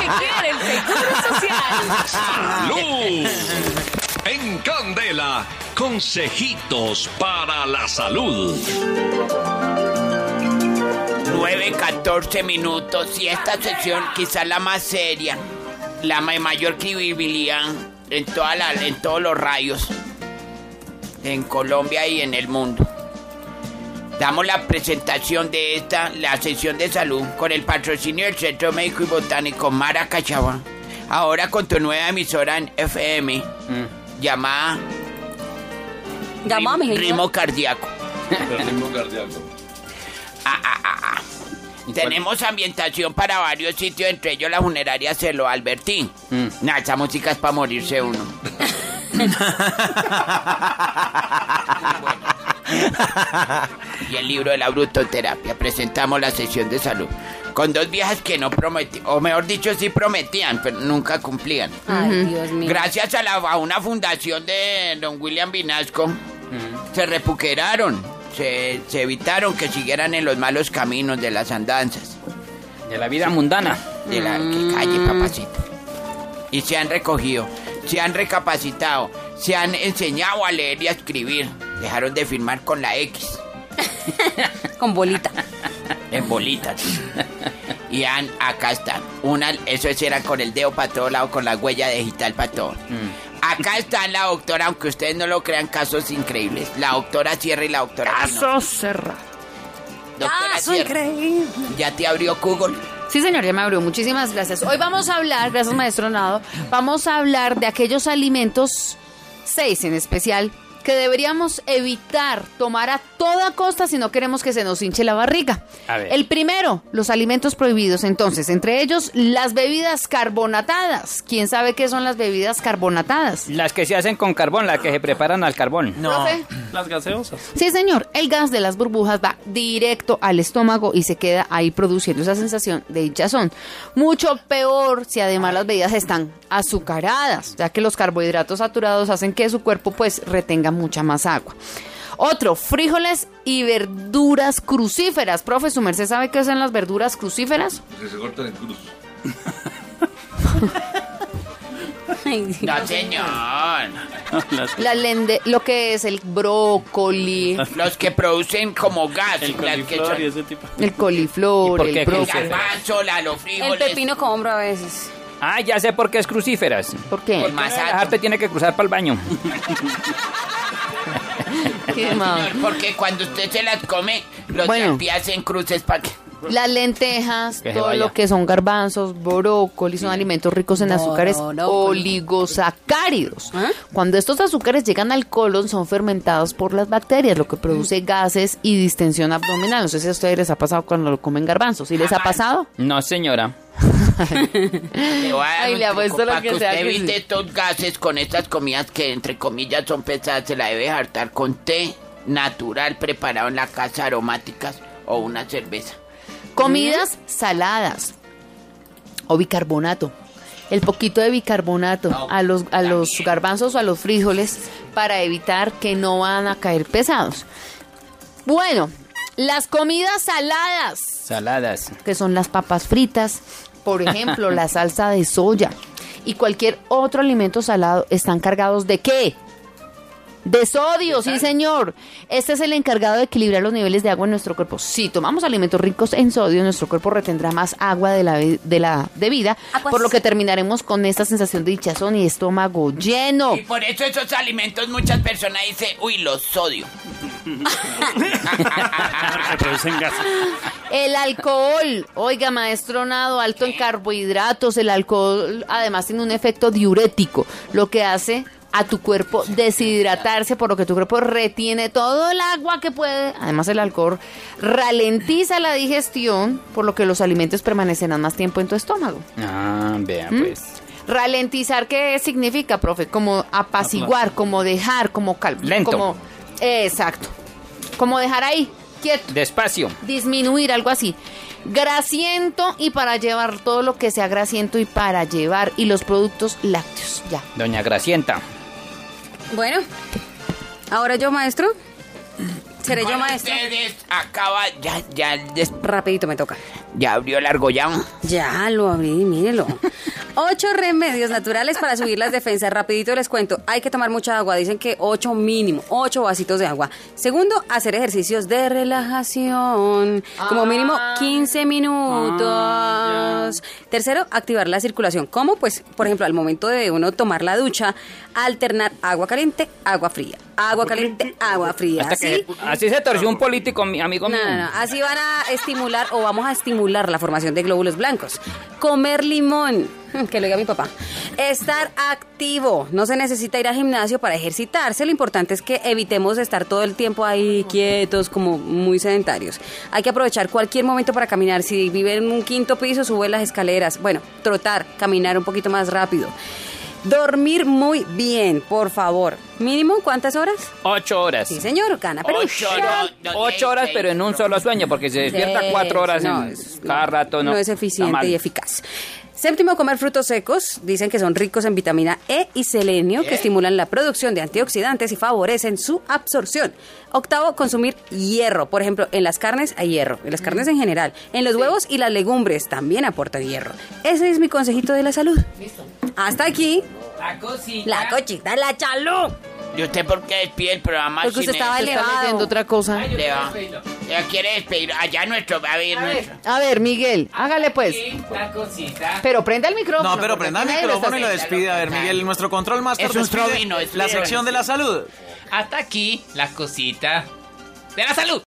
que quiere el Seguro Social. Salud. En Candela, consejitos para la salud. 9, 14 minutos y esta sección quizás la más seria, la mayor credibilidad en, toda la, en todos los rayos, en Colombia y en el mundo. Damos la presentación de esta, la sesión de salud, con el patrocinio del Centro Médico y Botánico Mara Cachagua. Ahora con tu nueva emisora en FM, llamada Llamame, Rim- señor. Ritmo Cardíaco. Ah, ah, ah, ah. Tenemos ambientación para varios sitios, entre ellos la funeraria Celo Albertín. Nah, esa música es para morirse uno. y el libro de la brutoterapia. Presentamos la sesión de salud. Con dos viejas que no prometían, o mejor dicho, sí prometían, pero nunca cumplían. Ay, Dios mío. Gracias a, la, a una fundación de don William Vinasco, se repuqueraron, se, se evitaron que siguieran en los malos caminos de las andanzas, De la vida mundana. de la que calle, papacito. Y se han recogido, se han recapacitado, se han enseñado a leer y a escribir. Dejaron de firmar con la X, Con bolita. en bolitas. Y han, acá están. Una, eso era con el dedo para todo lado, con la huella digital para todo. Acá está la doctora, aunque ustedes no lo crean, casos increíbles. La doctora Sierra y la doctora Pino. cerra. Doctora Caso Sierra, increíble. ¿ya te abrió Google? Sí, señor, ya me abrió. Muchísimas gracias. Hoy vamos a hablar, gracias maestro Nado, vamos a hablar de aquellos alimentos, seis en especial, que deberíamos evitar tomar a toda costa si no queremos que se nos hinche la barriga. A ver. El primero, los alimentos prohibidos. Entonces, entre ellos, las bebidas carbonatadas. ¿Quién sabe qué son las bebidas carbonatadas? Las que se hacen con carbón, las que se preparan al carbón. ¿Profe? Las gaseosas. Sí, señor. El gas de las burbujas va directo al estómago y se queda ahí produciendo esa sensación de hinchazón. Mucho peor si además las bebidas están azucaradas, ya que los carbohidratos saturados hacen que su cuerpo pues retenga mucha más agua. Otro, frijoles y verduras crucíferas. Profe, ¿su merced sabe qué son las verduras crucíferas? Que se cortan en cruz. No, señor. La lende, lo que es el brócoli, Los que producen como gas. el que coliflor son- y ese tipo. el coliflor, ¿Y por el qué el brócoli. crucíferas? garbanzo, la, los El pepino con hombro a veces. Ah, ya sé por qué es crucíferas. ¿Por qué? Por más arte tiene que cruzar para el baño. ¿Qué porque cuando usted se las come, los Bueno. hacen cruces para que... Las lentejas, Que todo lo que son garbanzos, brócoli, son alimentos ricos en azúcares oligosacáridos. ¿Ah? Cuando estos azúcares llegan al colon son fermentados por las bacterias, lo que produce gases y distensión abdominal. No sé si a ustedes les ha pasado cuando lo comen garbanzos. ¿Sí les ha pasado? No, señora. Le Ay, apuesto lo que que sea usted que evite sí. estos gases con estas comidas que entre comillas son pesadas. Se la debe hartar con té natural preparado en la casa, aromáticas o una cerveza. Comidas saladas o bicarbonato. El poquito de bicarbonato No, a los, a los garbanzos o a los frijoles para evitar que no van a caer pesados. Bueno, las comidas saladas, Saladas. que son las papas fritas, por ejemplo, la salsa de soya y cualquier otro alimento salado, están cargados de qué? De sodio, sí señor. Este es el encargado de equilibrar los niveles de agua en nuestro cuerpo. Si tomamos alimentos ricos en sodio, nuestro cuerpo retendrá más agua de la, de la debida, Ah, por lo que terminaremos con esta sensación de hinchazón y estómago lleno. Y por eso esos alimentos muchas personas dicen, uy, los sodio. Que producen gases. El alcohol, oiga, maestro Nado, alto en carbohidratos, el alcohol además tiene un efecto diurético, lo que hace a tu cuerpo deshidratarse, por lo que tu cuerpo retiene todo el agua que puede. Además, el alcohol ralentiza la digestión, por lo que los alimentos permanecerán más tiempo en tu estómago. Ah, vea ¿Mm? pues. Ralentizar, ¿qué significa, profe? Como apaciguar, como dejar, como cal Lento. Como, exacto. Como dejar ahí, quieto Despacio. disminuir, algo así. Grasiento y para llevar todo lo que sea grasiento y para llevar y los productos lácteos. Ya. Doña Gracienta. Bueno, ahora yo, maestro. Seré yo, maestro. ustedes acaba, ya, ya, des- Rapidito me toca. Ya abrió el argollado. Ya lo abrí, mírelo. Ocho remedios naturales para subir las defensas. Rapidito les cuento. Hay que tomar mucha agua. Dicen que ocho mínimo, ocho vasitos de agua. Segundo, hacer ejercicios de relajación. Como mínimo 15 minutos. Tercero, activar la circulación. ¿Cómo? Pues, por ejemplo, al momento de uno tomar la ducha, alternar agua caliente, agua fría. Agua caliente, agua fría. Hasta que, Así así se torció un político, mi amigo no, mío. no, no. Así van a estimular o vamos a estimular la formación de glóbulos blancos. Comer limón, que lo diga mi papá. Estar activo. No se necesita ir al gimnasio para ejercitarse. Lo importante es que evitemos estar todo el tiempo ahí quietos, como muy sedentarios. Hay que aprovechar cualquier momento para caminar. Si vive en un quinto piso, sube las escaleras. Bueno, trotar, caminar un poquito más rápido. Dormir muy bien, por favor. Mínimo, ¿cuántas horas? Ocho horas. Sí, señor, gana. Pero Ocho, no, no, Ocho horas, pero en un solo sueño, porque se despierta cuatro horas no, en- cada rato. No, No es eficiente y eficaz. Séptimo, comer frutos secos. Dicen que son ricos en vitamina E y selenio, que estimulan la producción de antioxidantes y favorecen su absorción. Octavo, consumir hierro. Por ejemplo, en las carnes hay hierro, en las carnes en general. En los huevos y las legumbres también aportan hierro. Ese es mi consejito de la salud. Hasta aquí, La cosita. la cochita, la chalú. ¿Y usted por qué despide el programa Porque usted estaba eso? Está elevado. leyendo otra cosa. Le va. Ya quiere despedir. Allá nuestro. A ver, nuestro. A ver, Miguel, hágale pues. La cosita. Pero prenda el micrófono. No, pero prenda el micrófono y lo despide. A ver, Miguel, nuestro control master Es un despide trovino, es la sección de la salud. Hasta aquí la cosita de la salud.